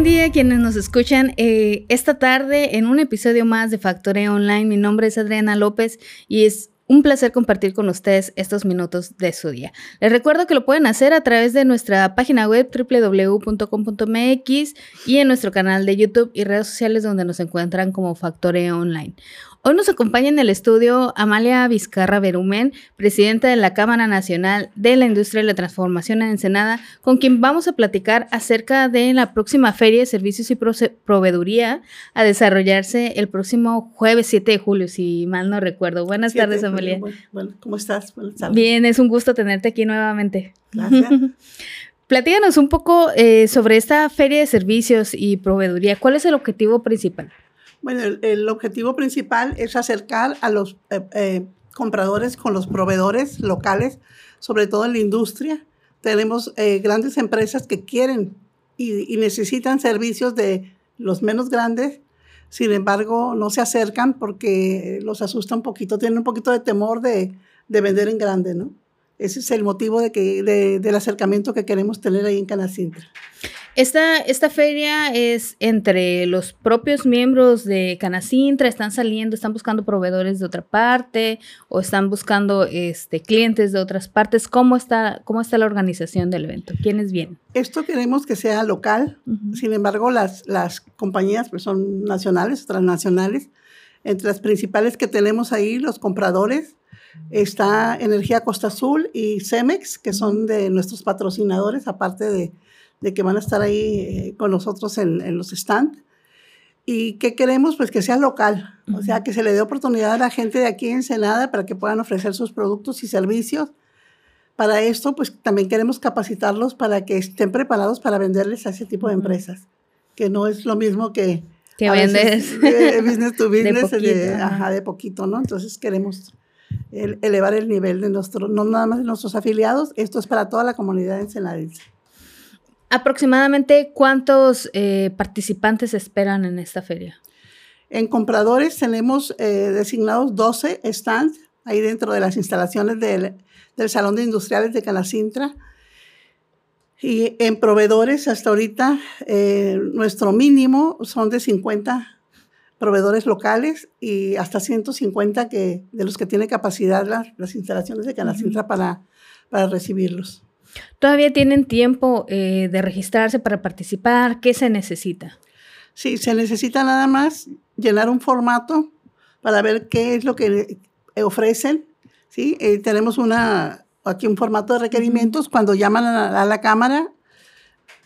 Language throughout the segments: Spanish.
buen día quienes nos escuchan eh, esta tarde en un episodio más de Factoría Online. Mi nombre es Adriana López y es un placer compartir con ustedes estos minutos de su día. Les recuerdo que lo pueden hacer a través de nuestra página web www.com.mx y en nuestro canal de YouTube y redes sociales donde nos encuentran como Factoría Online. Hoy nos acompaña en el estudio Amalia Vizcarra Berumen, presidenta de la Cámara Nacional de la Industria de la Transformación en Ensenada, con quien vamos a platicar acerca de la próxima Feria de Servicios y Proveeduría a desarrollarse el próximo jueves 7 de julio, si mal no recuerdo. Buenas tardes, Amalia. Bueno, ¿cómo estás? Bien, es un gusto tenerte aquí nuevamente. Gracias. Platíganos un poco eh, sobre esta Feria de Servicios y Proveeduría. ¿Cuál es el objetivo principal? Bueno, el, objetivo principal es acercar a los eh, eh, compradores con los proveedores locales, sobre todo en la industria. Tenemos eh, grandes empresas que quieren y, necesitan servicios de los menos grandes, sin embargo, no se acercan porque los asusta un poquito, tienen un poquito de temor de, de vender en grande, ¿no? Ese es el motivo de que, del acercamiento que queremos tener ahí en Canacintra. Esta, esta feria es entre los propios miembros de Canacintra, están saliendo, están buscando proveedores de otra parte o están buscando este, clientes de otras partes. ¿Cómo está, ¿Cómo está la organización del evento? ¿Quiénes vienen? Esto queremos que sea local, sin embargo las, las compañías pues, son nacionales, transnacionales. Entre las principales que tenemos ahí, los compradores, está Energía Costa Azul y Cemex, que son de nuestros patrocinadores, aparte de de que van a estar ahí eh, con nosotros en, los stands. ¿Y qué queremos? Pues que sea local, o sea, que se le dé oportunidad a la gente de aquí en Ensenada para que puedan ofrecer sus productos y servicios. Para esto, pues también queremos capacitarlos para que estén preparados para venderles a ese tipo de empresas, que no es lo mismo que... Que vendes. business to business, de poquito, de, poquito, ¿no? Entonces queremos elevar el nivel de nuestro, no nada más de nuestros afiliados, esto es para toda la comunidad ensenadense. ¿Aproximadamente cuántos eh, participantes esperan en esta feria? En compradores tenemos eh, designados 12 stands ahí dentro de las instalaciones del, Salón de Industriales de Canacintra. Y en proveedores, hasta ahorita, eh, nuestro mínimo son de 50 proveedores locales y hasta 150 que, de los que tiene capacidad las, instalaciones de Canacintra para, para recibirlos. ¿Todavía tienen tiempo eh, de registrarse para participar? ¿Qué se necesita? Sí, se necesita nada más llenar un formato para ver qué es lo que ofrecen. ¿sí? Eh, tenemos una, aquí un formato de requerimientos. Cuando llaman a la, cámara,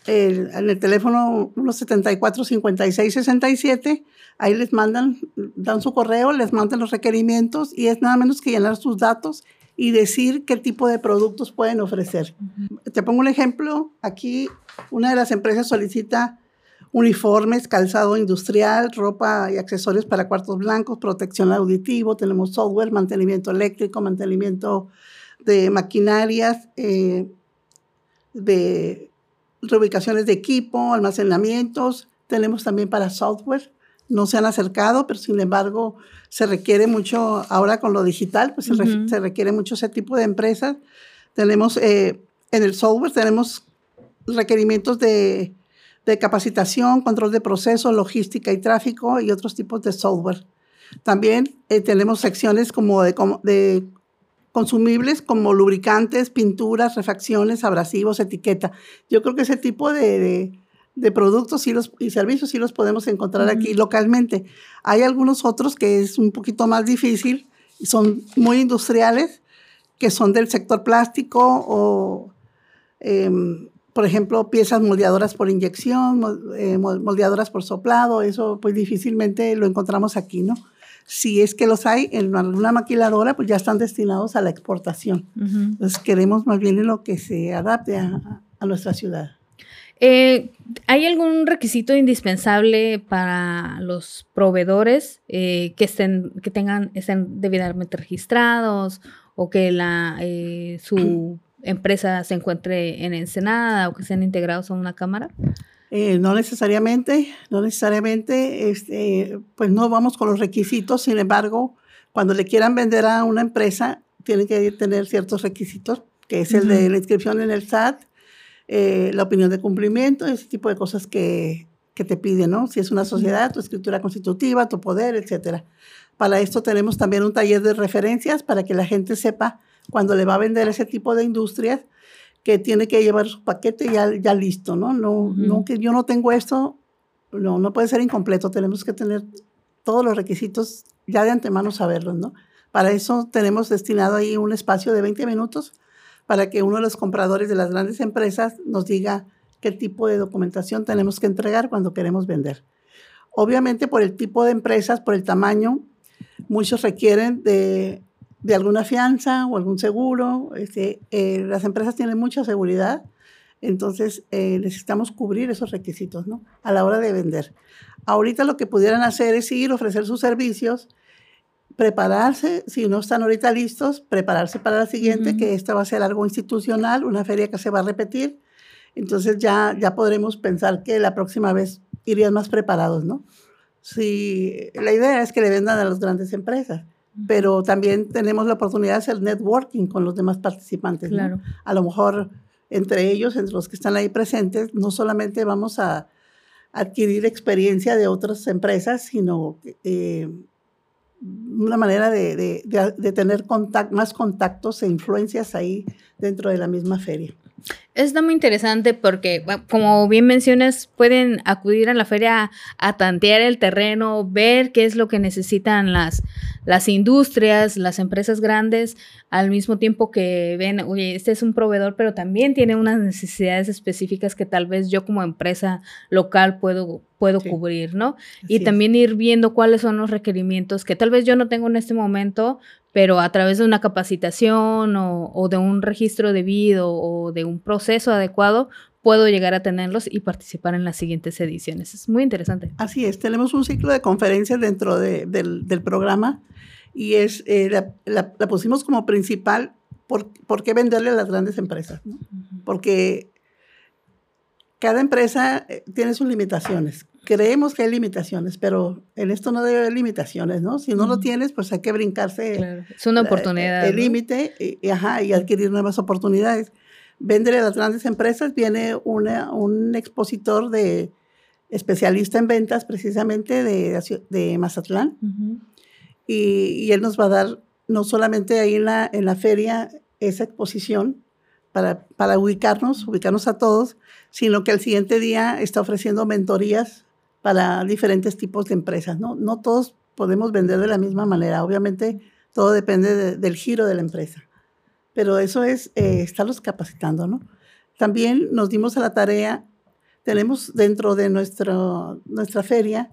en el teléfono 174 56 67, ahí les mandan, dan su correo, les mandan los requerimientos y es nada menos que llenar sus datos y decir qué tipo de productos pueden ofrecer. Te pongo un ejemplo. Aquí una de las empresas solicita uniformes, calzado industrial, ropa y accesorios para cuartos blancos, protección auditivo, tenemos software, mantenimiento eléctrico, mantenimiento de maquinarias, eh, de reubicaciones de equipo, almacenamientos, tenemos también para software, no se han acercado, pero sin embargo se requiere mucho, ahora con lo digital, pues se, requiere mucho ese tipo de empresas. Tenemos eh, en el software, tenemos requerimientos de, capacitación, control de procesos, logística y tráfico y otros tipos de software. También eh, tenemos secciones como de, de consumibles como lubricantes, pinturas, refacciones, abrasivos, etiqueta. Yo creo que ese tipo de de productos y, los, y servicios sí los podemos encontrar aquí localmente. Hay algunos otros que es un poquito más difícil, son muy industriales, que son del sector plástico o, em, por ejemplo, piezas moldeadoras por inyección, eh, moldeadoras por soplado, eso pues difícilmente lo encontramos aquí, ¿no? Si es que los hay en alguna maquiladora, pues ya están destinados a la exportación. Entonces queremos más bien en lo que se adapte a, a nuestra ciudad. Eh, ¿Hay algún requisito indispensable para los proveedores eh, que estén, que tengan, estén debidamente registrados o que la, eh, su empresa se encuentre en Ensenada o que sean integrados a una cámara? no necesariamente, no necesariamente, este, pues no vamos con los requisitos, sin embargo, cuando le quieran vender a una empresa, tienen que tener ciertos requisitos, que es el de la inscripción en el SAT, eh, la opinión de cumplimiento, ese tipo de cosas que, que te piden, ¿no? Si es una sociedad, tu escritura constitutiva, tu poder, etcétera. Para esto tenemos también un taller de referencias para que la gente sepa cuando le va a vender ese tipo de industrias que tiene que llevar su paquete ya, ya listo, ¿no? No, no que yo no tengo esto, no, no puede ser incompleto, tenemos que tener todos los requisitos ya de antemano saberlos, ¿no? Para eso tenemos destinado ahí un espacio de 20 minutos para que uno de los compradores de las grandes empresas nos diga qué tipo de documentación tenemos que entregar cuando queremos vender. Obviamente por el tipo de empresas, por el tamaño, muchos requieren de, de alguna fianza o algún seguro. Este, eh, las empresas tienen mucha seguridad, entonces eh, necesitamos cubrir esos requisitos ¿no? a la hora de vender. Ahorita lo que pudieran hacer es ir, ofrecer sus servicios, prepararse, si no están ahorita listos, prepararse para la siguiente, que esta va a ser algo institucional, una feria que se va a repetir. Entonces ya, ya podremos pensar que la próxima vez irían más preparados, ¿no? Si, la idea es que le vendan a las grandes empresas, pero también tenemos la oportunidad de hacer networking con los demás participantes. Claro. A lo mejor entre ellos, entre los que están ahí presentes, no solamente vamos a adquirir experiencia de otras empresas, sino eh, una manera de, de, de, tener más contactos e influencias ahí dentro de la misma feria. Está muy interesante porque, como bien mencionas, pueden acudir a la feria a tantear el terreno, ver qué es lo que necesitan las, las industrias, las empresas grandes, al mismo tiempo que ven, oye, este es un proveedor, pero también tiene unas necesidades específicas que tal vez yo como empresa local puedo, puedo cubrir, ¿no? y también ir viendo cuáles son los requerimientos que tal vez yo no tengo en este momento, pero a través de una capacitación o, de un registro debido o de un proceso adecuado, puedo llegar a tenerlos y participar en las siguientes ediciones. Es muy interesante. Así es, tenemos un ciclo de conferencias dentro del, programa y es, eh, la, pusimos como principal, por, ¿por, qué venderle a las grandes empresas? Porque cada empresa eh, tiene sus limitaciones creemos que hay limitaciones, pero en esto no debe haber limitaciones, ¿no? Si no lo tienes, pues hay que brincarse. Es una oportunidad. El límite y, ajá, y adquirir nuevas oportunidades. Vender a las grandes empresas viene una, un expositor de especialista en ventas precisamente de, de Mazatlán y, y, él nos va a dar no solamente ahí en la, en la feria esa exposición para, para ubicarnos, ubicarnos a todos, sino que el siguiente día está ofreciendo mentorías para diferentes tipos de empresas. No, no todos podemos vender de la misma manera. Obviamente, todo depende del giro de la empresa. Pero eso es eh, estarlos capacitando, ¿no? También nos dimos a la tarea, tenemos dentro de nuestro, nuestra feria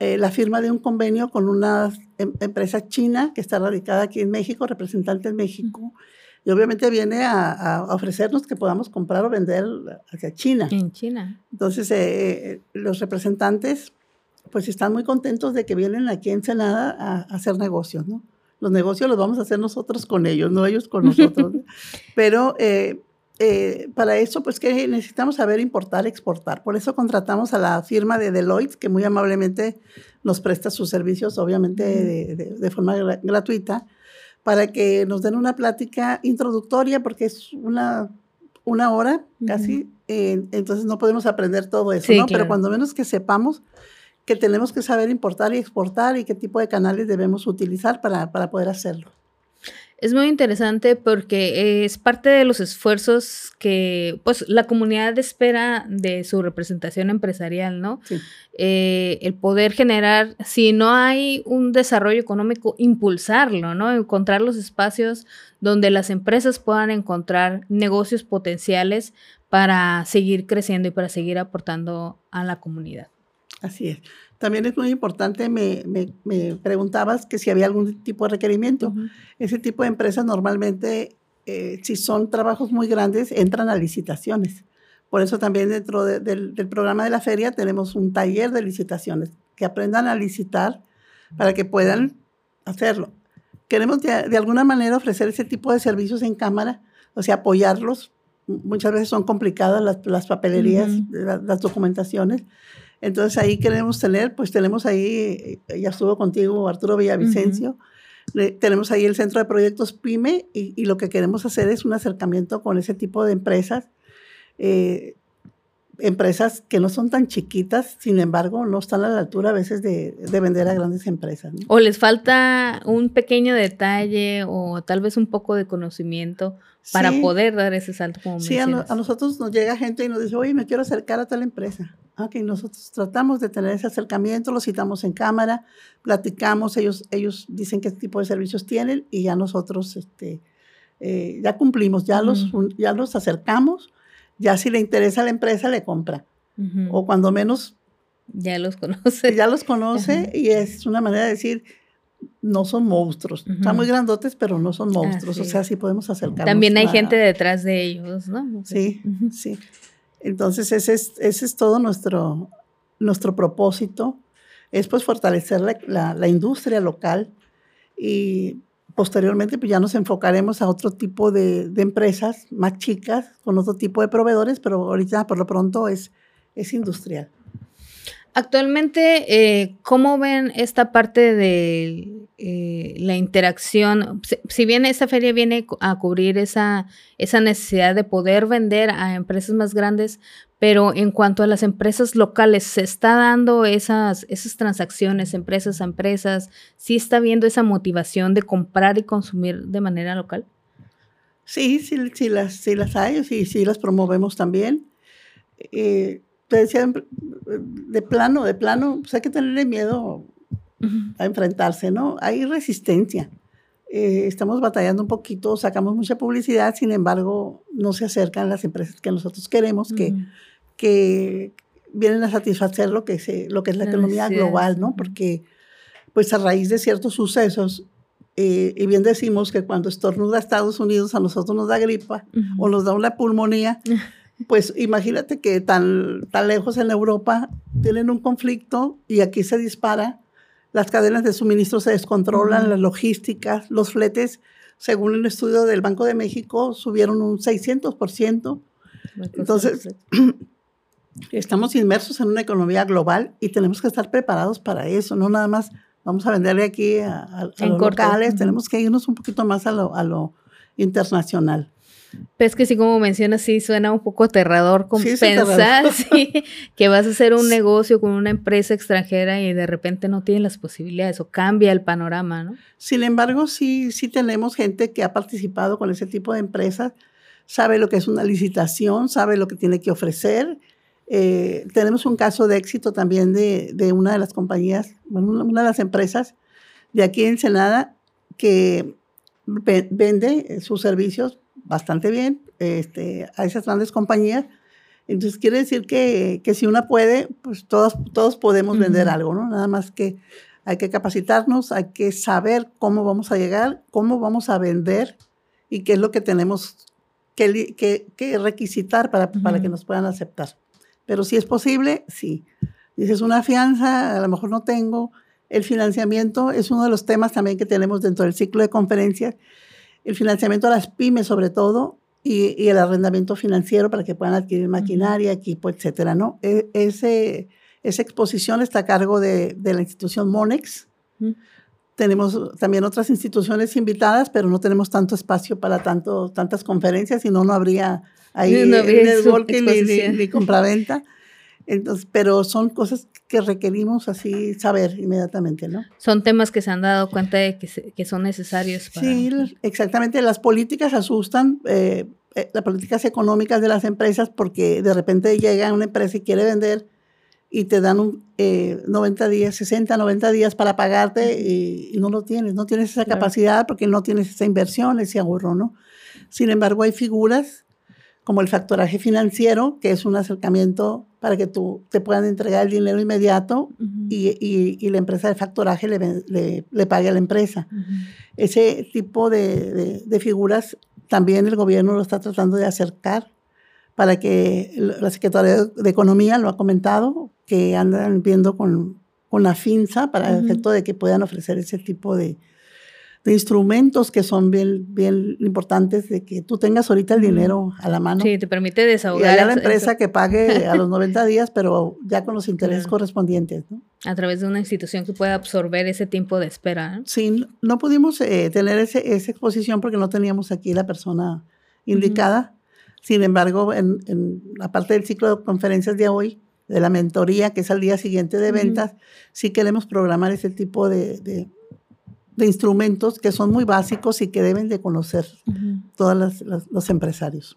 eh, la firma de un convenio con una em, empresa china que está radicada aquí en México, representante en México, y obviamente viene a, ofrecernos que podamos comprar o vender hacia China. En China. Entonces, eh, eh, los representantes pues están muy contentos de que vienen aquí en Ensenada a, hacer negocios, ¿no? Los negocios los vamos a hacer nosotros con ellos, no ellos con nosotros. Pero eh, para eso, pues que necesitamos saber importar, exportar. Por eso contratamos a la firma de Deloitte, que muy amablemente nos presta sus servicios, obviamente de, de forma gratuita para que nos den una plática introductoria, porque es una, una hora casi, eh, entonces no podemos aprender todo eso, ¿no? Pero cuando menos que sepamos que tenemos que saber importar y exportar y qué tipo de canales debemos utilizar para, para poder hacerlo. Es muy interesante porque es parte de los esfuerzos que pues la comunidad espera de su representación empresarial, ¿no? Eh, el poder generar, si no hay un desarrollo económico, impulsarlo, ¿no? Encontrar los espacios donde las empresas puedan encontrar negocios potenciales para seguir creciendo y para seguir aportando a la comunidad. Así es. También es muy importante, me, me, preguntabas que si había algún tipo de requerimiento. Ese tipo de empresas normalmente, eh, si son trabajos muy grandes, entran a licitaciones. Por eso también dentro del, programa de la feria tenemos un taller de licitaciones, que aprendan a licitar para que puedan hacerlo. Queremos de, alguna manera ofrecer ese tipo de servicios en cámara, o sea, apoyarlos. Muchas veces son complicadas las, papelerías, las documentaciones entonces ahí queremos tener, pues tenemos ahí, eh, ya estuvo contigo Arturo Villavicencio, tenemos ahí el Centro de Proyectos PYME y, lo que queremos hacer es un acercamiento con ese tipo de empresas. Eh, empresas que no son tan chiquitas, sin embargo, no están a la altura a veces de, vender a grandes empresas. O les falta un pequeño detalle o tal vez un poco de conocimiento para poder dar ese salto como Sí, a, nosotros nos llega gente y nos dice, oye, me quiero acercar a tal empresa. Ok, nosotros tratamos de tener ese acercamiento, los citamos en cámara, platicamos, ellos, ellos dicen qué tipo de servicios tienen y ya nosotros este, eh, ya cumplimos, ya, los, ya los acercamos ya si le interesa a la empresa, le compra. O cuando menos... Ya los conoce. Ya los conoce y es una manera de decir, no son monstruos. Están muy grandotes, pero no son monstruos. o sea, sí podemos acercarnos. También hay gente detrás de ellos, ¿no? Sí, sí. Entonces, ese es, todo nuestro, nuestro propósito. Es pues fortalecer la, industria local y posteriormente pues ya nos enfocaremos a otro tipo de, empresas más chicas, con otro tipo de proveedores, pero ahorita por lo pronto es, es industrial. Actualmente, eh, ¿cómo ven esta parte de eh, la interacción? Si, bien esta feria viene a cubrir esa, esa necesidad de poder vender a empresas más grandes, pero en cuanto a las empresas locales, ¿se está dando esas, esas transacciones empresas a empresas? ¿Sí está viendo esa motivación de comprar y consumir de manera local? Sí, sí, sí las, sí las hay, sí, sí las promovemos también. Eh, te decía, de plano, de plano, pues hay que tenerle miedo a enfrentarse, ¿no? Hay resistencia. Eh, estamos batallando un poquito, sacamos mucha publicidad, sin embargo, no se acercan las empresas que nosotros queremos, que que vienen a satisfacer lo que, se, lo que es la, economía global, ¿no? Porque, pues a raíz de ciertos sucesos, eh, y bien decimos que cuando estornuda Estados Unidos a nosotros nos da gripa o nos da una pulmonía, pues imagínate que tan, tan lejos en Europa tienen un conflicto y aquí se dispara, las cadenas de suministro se descontrolan, las logísticas, los fletes, según un estudio del Banco de México, subieron un 600%. Entonces, estamos inmersos en una economía global y tenemos que estar preparados para eso, no nada más vamos a venderle aquí a, los locales, tenemos que irnos un poquito más a lo, a lo internacional. Pues que sí, como mencionas, sí suena un poco aterrador con pensar que vas a hacer un negocio con una empresa extranjera y de repente no tienes las posibilidades o cambia el panorama, ¿no? Sin embargo, sí, sí tenemos gente que ha participado con ese tipo de empresas, sabe lo que es una licitación, sabe lo que tiene que ofrecer. Eh, tenemos un caso de éxito también de, de, una de las compañías, bueno, una de las empresas de aquí en Senada que vende sus servicios bastante bien este, a esas grandes compañías. Entonces quiere decir que, que si una puede, pues todos, todos podemos vender algo, ¿no? Nada más que hay que capacitarnos, hay que saber cómo vamos a llegar, cómo vamos a vender y qué es lo que tenemos que, que, que requisitar para, para que nos puedan aceptar. Pero si es posible, sí. Dices, una fianza, a lo mejor no tengo. El financiamiento es uno de los temas también que tenemos dentro del ciclo de conferencias. El financiamiento a las pymes, sobre todo, y, el arrendamiento financiero para que puedan adquirir maquinaria, equipo, etcétera, ¿no? E, ese, esa exposición está a cargo de, la institución Monex. Tenemos también otras instituciones invitadas, pero no tenemos tanto espacio para tanto, tantas conferencias, si no, no habría ahí no networking ni, ni, ni compraventa. Entonces, pero son cosas que requerimos así saber inmediatamente, ¿no? Son temas que se han dado cuenta de que, que son necesarios para... Sí, exactamente. Las políticas asustan, eh, eh, las políticas económicas de las empresas, porque de repente llega una empresa y quiere vender y te dan un, 90 eh, días, 60, 90 días para pagarte y, no lo tienes, no tienes esa capacidad porque no tienes esa inversión, ese ahorro, ¿no? Sin embargo, hay figuras como el factoraje financiero, que es un acercamiento para que tú te puedan entregar el dinero inmediato y, y, la empresa de factoraje le, le, pague a la empresa. Ese tipo de, de, figuras también el gobierno lo está tratando de acercar para que la Secretaría de Economía lo ha comentado, que andan viendo con, con la FINSA para el efecto de que puedan ofrecer ese tipo de, de instrumentos que son bien, bien importantes, de que tú tengas ahorita el dinero a la mano. Sí, te permite desahogar. Y a la empresa que pague a los 90 días, pero ya con los intereses correspondientes. ¿no? A través de una institución que pueda absorber ese tiempo de espera. Sí, no pudimos eh, tener ese, esa exposición porque no teníamos aquí la persona indicada. Sin embargo, en, en la parte del ciclo de conferencias de hoy, de la mentoría, que es al día siguiente de ventas, sí queremos programar ese tipo de, de, instrumentos que son muy básicos y que deben de conocer todos los empresarios.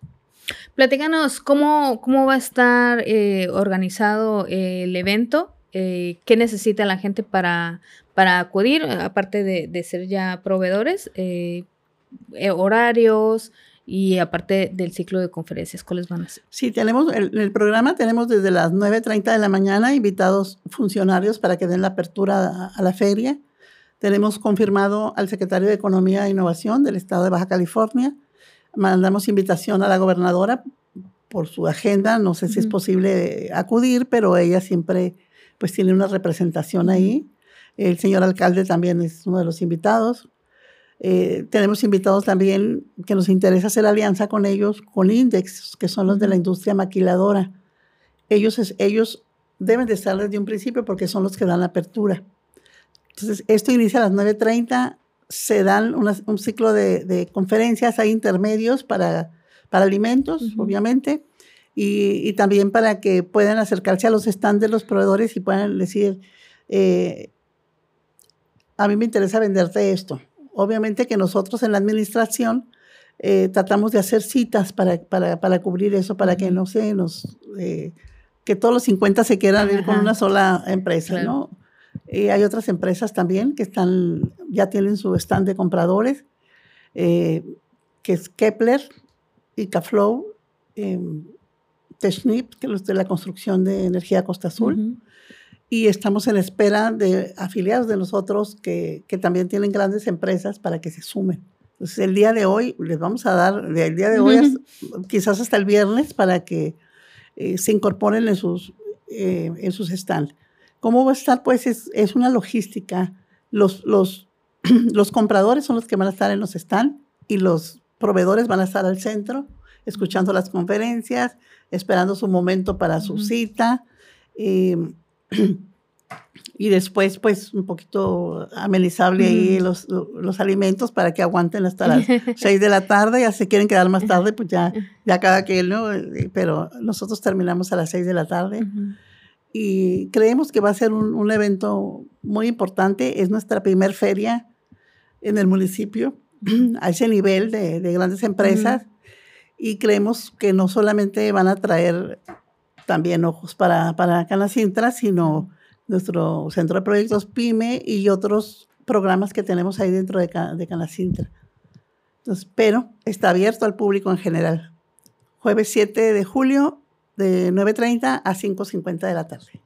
Platícanos cómo, cómo va a estar eh, organizado el evento, eh, qué necesita la gente para, para acudir, aparte de, de ser ya proveedores, eh, horarios, y aparte del ciclo de conferencias, ¿cuáles van a ser? Sí, tenemos el, el programa, tenemos desde las 9.30 de la mañana invitados funcionarios para que den la apertura a, la feria. Tenemos confirmado al secretario de Economía e Innovación del Estado de Baja California. Mandamos invitación a la gobernadora por su agenda. No sé si es posible acudir, pero ella siempre pues tiene una representación ahí. El señor alcalde también es uno de los invitados. Eh, tenemos invitados también que nos interesa hacer alianza con ellos, con Index, que son los de la industria maquiladora. Ellos, ellos deben de estar desde un principio porque son los que dan la apertura. Entonces, esto inicia a las 9.30, se dan un ciclo de, conferencias, hay intermedios para, para alimentos, obviamente, y, también para que puedan acercarse a los stands de los proveedores y puedan decir, eh, a mí me interesa venderte esto obviamente que nosotros en la administración eh, tratamos de hacer citas para, para, para, cubrir eso, para que no se nos, eh, que todos los 50 se quieran ir con una sola empresa, ¿no? Y hay otras empresas también que están, ya tienen su stand de compradores, eh, que es Kepler, Icaflow, eh, Technip, que es de la construcción de energía Costa Azul y estamos en espera de afiliados de nosotros que, que, también tienen grandes empresas para que se sumen. Entonces, el día de hoy les vamos a dar, el día de hoy, quizás hasta el viernes, para que eh, se incorporen en sus, eh, en sus stands. ¿Cómo va a estar? Pues es, es una logística. Los, los, los compradores son los que van a estar en los stands y los proveedores van a estar al centro, escuchando las conferencias, esperando su momento para su cita. Eh, y después pues un poquito amenizable ahí los, los, alimentos para que aguanten hasta las 6 de la tarde, ya se quieren quedar más tarde, pues ya, ya cada quien, ¿no? Pero nosotros terminamos a las 6 de la tarde y creemos que va a ser un, un, evento muy importante, es nuestra primer feria en el municipio a ese nivel de, de grandes empresas y creemos que no solamente van a traer también ojos para, para Canacintra, sino nuestro centro de proyectos PYME y otros programas que tenemos ahí dentro de, de Canacintra. Entonces, pero está abierto al público en general. Jueves 7 de julio de 9.30 a 5.50 de la tarde.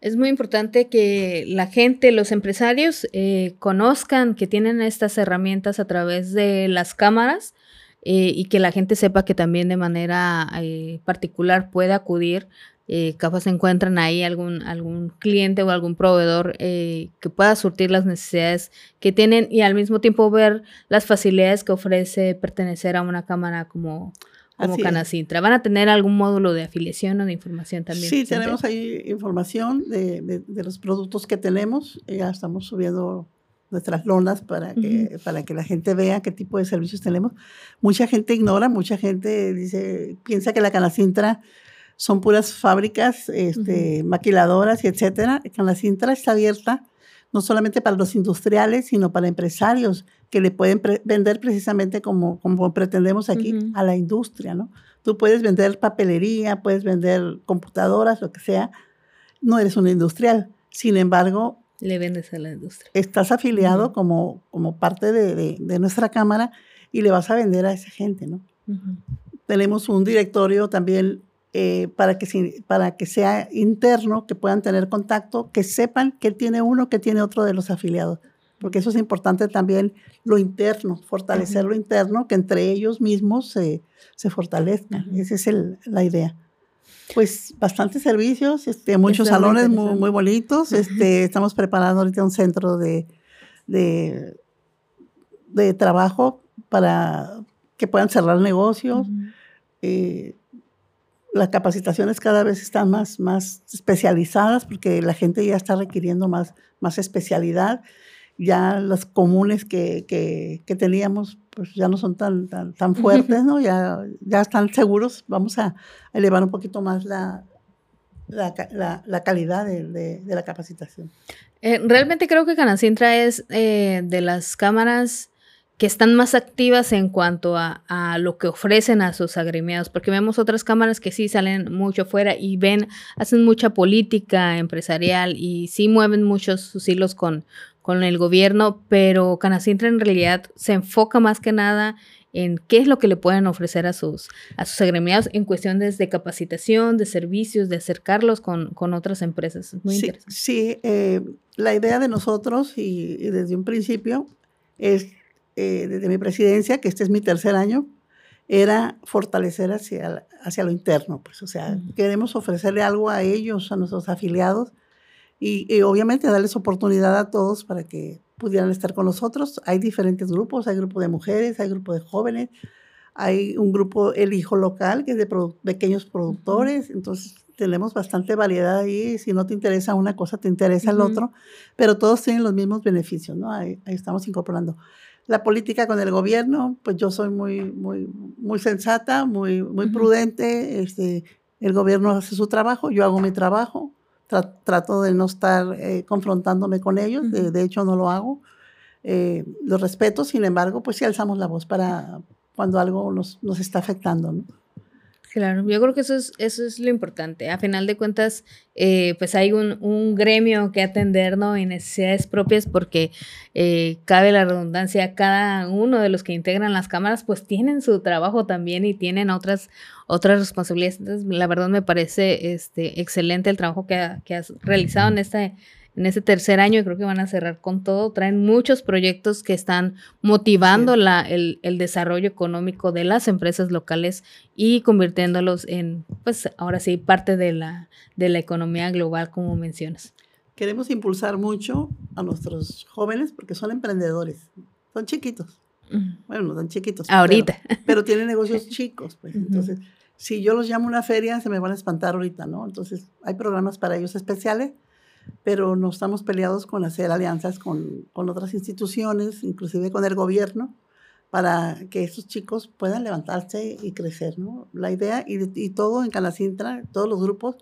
Es muy importante que la gente, los empresarios, eh, conozcan que tienen estas herramientas a través de las cámaras eh, y que la gente sepa que también de manera eh, particular puede acudir. Eh, capaz encuentran ahí algún, algún cliente o algún proveedor que pueda surtir las necesidades que tienen y al mismo tiempo ver las facilidades que ofrece pertenecer a una cámara como, como Canacintra. ¿Van a tener algún módulo de afiliación o de información también? Sí, tenemos ahí información de, de, de, los productos que tenemos. Ya estamos subiendo nuestras lonas para que, para que la gente vea qué tipo de servicios tenemos. Mucha gente ignora, mucha gente dice, piensa que la Canacintra son puras fábricas, este, maquiladoras y etcétera. Canacintra está abierta no solamente para los industriales, sino para empresarios que le pueden vender precisamente como, como pretendemos aquí a la industria, ¿no? Tú puedes vender papelería, puedes vender computadoras, lo que sea. No eres un industrial. Sin embargo, le vendes a la industria. Estás afiliado como, como parte de, de, nuestra cámara y le vas a vender a esa gente, ¿no? Tenemos un directorio también eh, para, que, para que sea interno, que puedan tener contacto, que sepan que tiene uno, que tiene otro de los afiliados. Porque eso es importante también, lo interno, fortalecer lo interno, que entre ellos mismos se, se fortalezcan. Esa es el, la idea. Pues bastantes servicios, este, muchos salones muy, muy, bonitos. Este, estamos preparando ahorita un centro de, de, de trabajo para que puedan cerrar negocios. Eh, las capacitaciones cada vez están más, más especializadas porque la gente ya está requiriendo más, más especialidad ya los comunes que, que, teníamos pues ya no son tan, tan, fuertes, ¿no? Ya, ya están seguros. Vamos a elevar un poquito más la, la, la, calidad de, de, la capacitación. Eh, realmente creo que Canacintra es eh, de las cámaras que están más activas en cuanto a, a, lo que ofrecen a sus agremiados, porque vemos otras cámaras que sí salen mucho fuera y ven, hacen mucha política empresarial y sí mueven muchos sus hilos con, con el gobierno, pero Canacintra en realidad se enfoca más que nada en qué es lo que le pueden ofrecer a sus, a sus agremiados en cuestiones de capacitación, de servicios, de acercarlos con, con otras empresas. muy sí, interesante. Sí, eh, la idea de nosotros y, desde un principio es, eh, desde mi presidencia, que este es mi tercer año, era fortalecer hacia, hacia lo interno. Pues, o sea, queremos ofrecerle algo a ellos, a nuestros afiliados, y, obviamente darles oportunidad a todos para que pudieran estar con nosotros. Hay diferentes grupos, hay grupo de mujeres, hay grupo de jóvenes, hay un grupo, el hijo local, que es de pequeños productores, entonces tenemos bastante variedad ahí, si no te interesa una cosa, te interesa el otro, pero todos tienen los mismos beneficios, ¿no? Ahí, estamos incorporando. La política con el gobierno, pues yo soy muy, muy, muy sensata, muy, muy prudente, este, el gobierno hace su trabajo, yo hago mi trabajo, trato de no estar eh, confrontándome con ellos, de, hecho no lo hago. Eh, los respeto, sin embargo, pues sí alzamos la voz para cuando algo nos, nos está afectando. ¿no? Claro, yo creo que eso es, eso es lo importante. A final de cuentas, eh, pues hay un, un, gremio que atender, ¿no? Y necesidades propias porque eh, cabe la redundancia, cada uno de los que integran las cámaras, pues tienen su trabajo también y tienen otras, otras responsabilidades. Entonces, la verdad me parece este, excelente el trabajo que, que has realizado en este en ese tercer año, creo que van a cerrar con todo, traen muchos proyectos que están motivando la, el, el, desarrollo económico de las empresas locales y convirtiéndolos en, pues ahora sí, parte de la, de la economía global, como mencionas. Queremos impulsar mucho a nuestros jóvenes porque son emprendedores, son chiquitos. Bueno, no son chiquitos. Ahorita. Pero, tienen negocios chicos, pues. Entonces, si yo los llamo a una feria, se me van a espantar ahorita, ¿no? Entonces, hay programas para ellos especiales pero no estamos peleados con hacer alianzas con, con otras instituciones, inclusive con el gobierno, para que esos chicos puedan levantarse y crecer. ¿no? La idea, y, y todo en Canacintra, todos los grupos,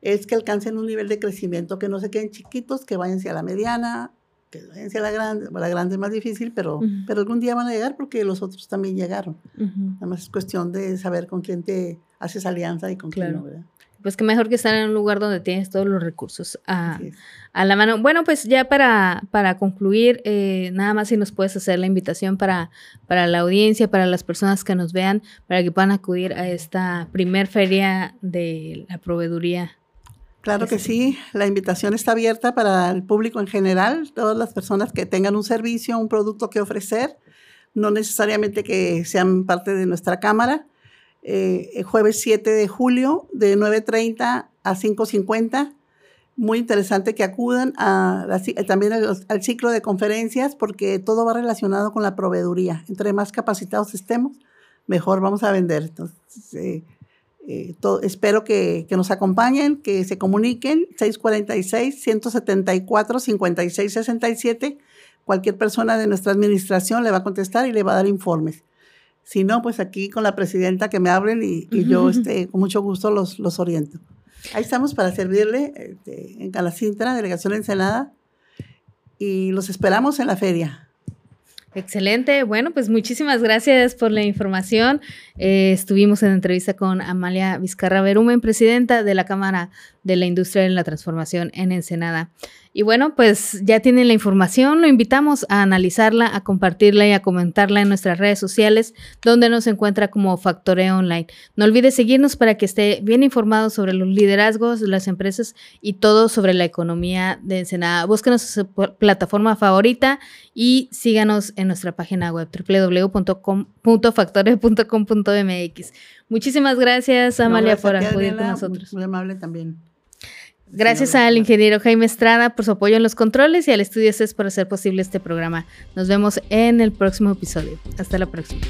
es que alcancen un nivel de crecimiento, que no se queden chiquitos, que vayan hacia la mediana, que vayan hacia la grande. La grande es más difícil, pero, pero algún día van a llegar porque los otros también llegaron. Nada más es cuestión de saber con quién te haces alianza y con quién no, ¿verdad? Pues que mejor que estar en un lugar donde tienes todos los recursos a, la mano. Bueno, pues ya para, para concluir, eh, nada más si nos puedes hacer la invitación para, para la audiencia, para las personas que nos vean, para que puedan acudir a esta primer feria de la proveeduría. Claro que sí, la invitación está abierta para el público en general, todas las personas que tengan un servicio, un producto que ofrecer, no necesariamente que sean parte de nuestra cámara eh, el jueves 7 de julio de 9.30 a 5.50. Muy interesante que acudan a también al, ciclo de conferencias porque todo va relacionado con la proveeduría. Entre más capacitados estemos, mejor vamos a vender. Eh, eh, espero que, que, nos acompañen, que se comuniquen 646-174-5667. Cualquier persona de nuestra administración le va a contestar y le va a dar informes. Si no, pues aquí con la presidenta que me hablen y, yo este, con mucho gusto los, los oriento. Ahí estamos para servirle este, en Calacintra, Delegación Ensenada, y los esperamos en la feria. Excelente. Bueno, pues muchísimas gracias por la información. Eh, estuvimos en entrevista con Amalia Vizcarra Berumen, presidenta de la Cámara de la Industria en la Transformación en Ensenada. Y bueno, pues ya tienen la información, lo invitamos a analizarla, a compartirla y a comentarla en nuestras redes sociales, donde nos encuentra como Factoreo Online. No olvides seguirnos para que esté bien informado sobre los liderazgos, las empresas y todo sobre la economía de Ensenada. Búsquenos su plataforma favorita y síganos en nuestra página web www.factoreo.com.mx. Muchísimas gracias, Amalia, por acudir con nosotros. Muy amable también. Gracias al ingeniero Jaime Estrada por su apoyo en los controles y al estudio CES por hacer posible este programa. Nos vemos en el próximo episodio. Hasta la próxima.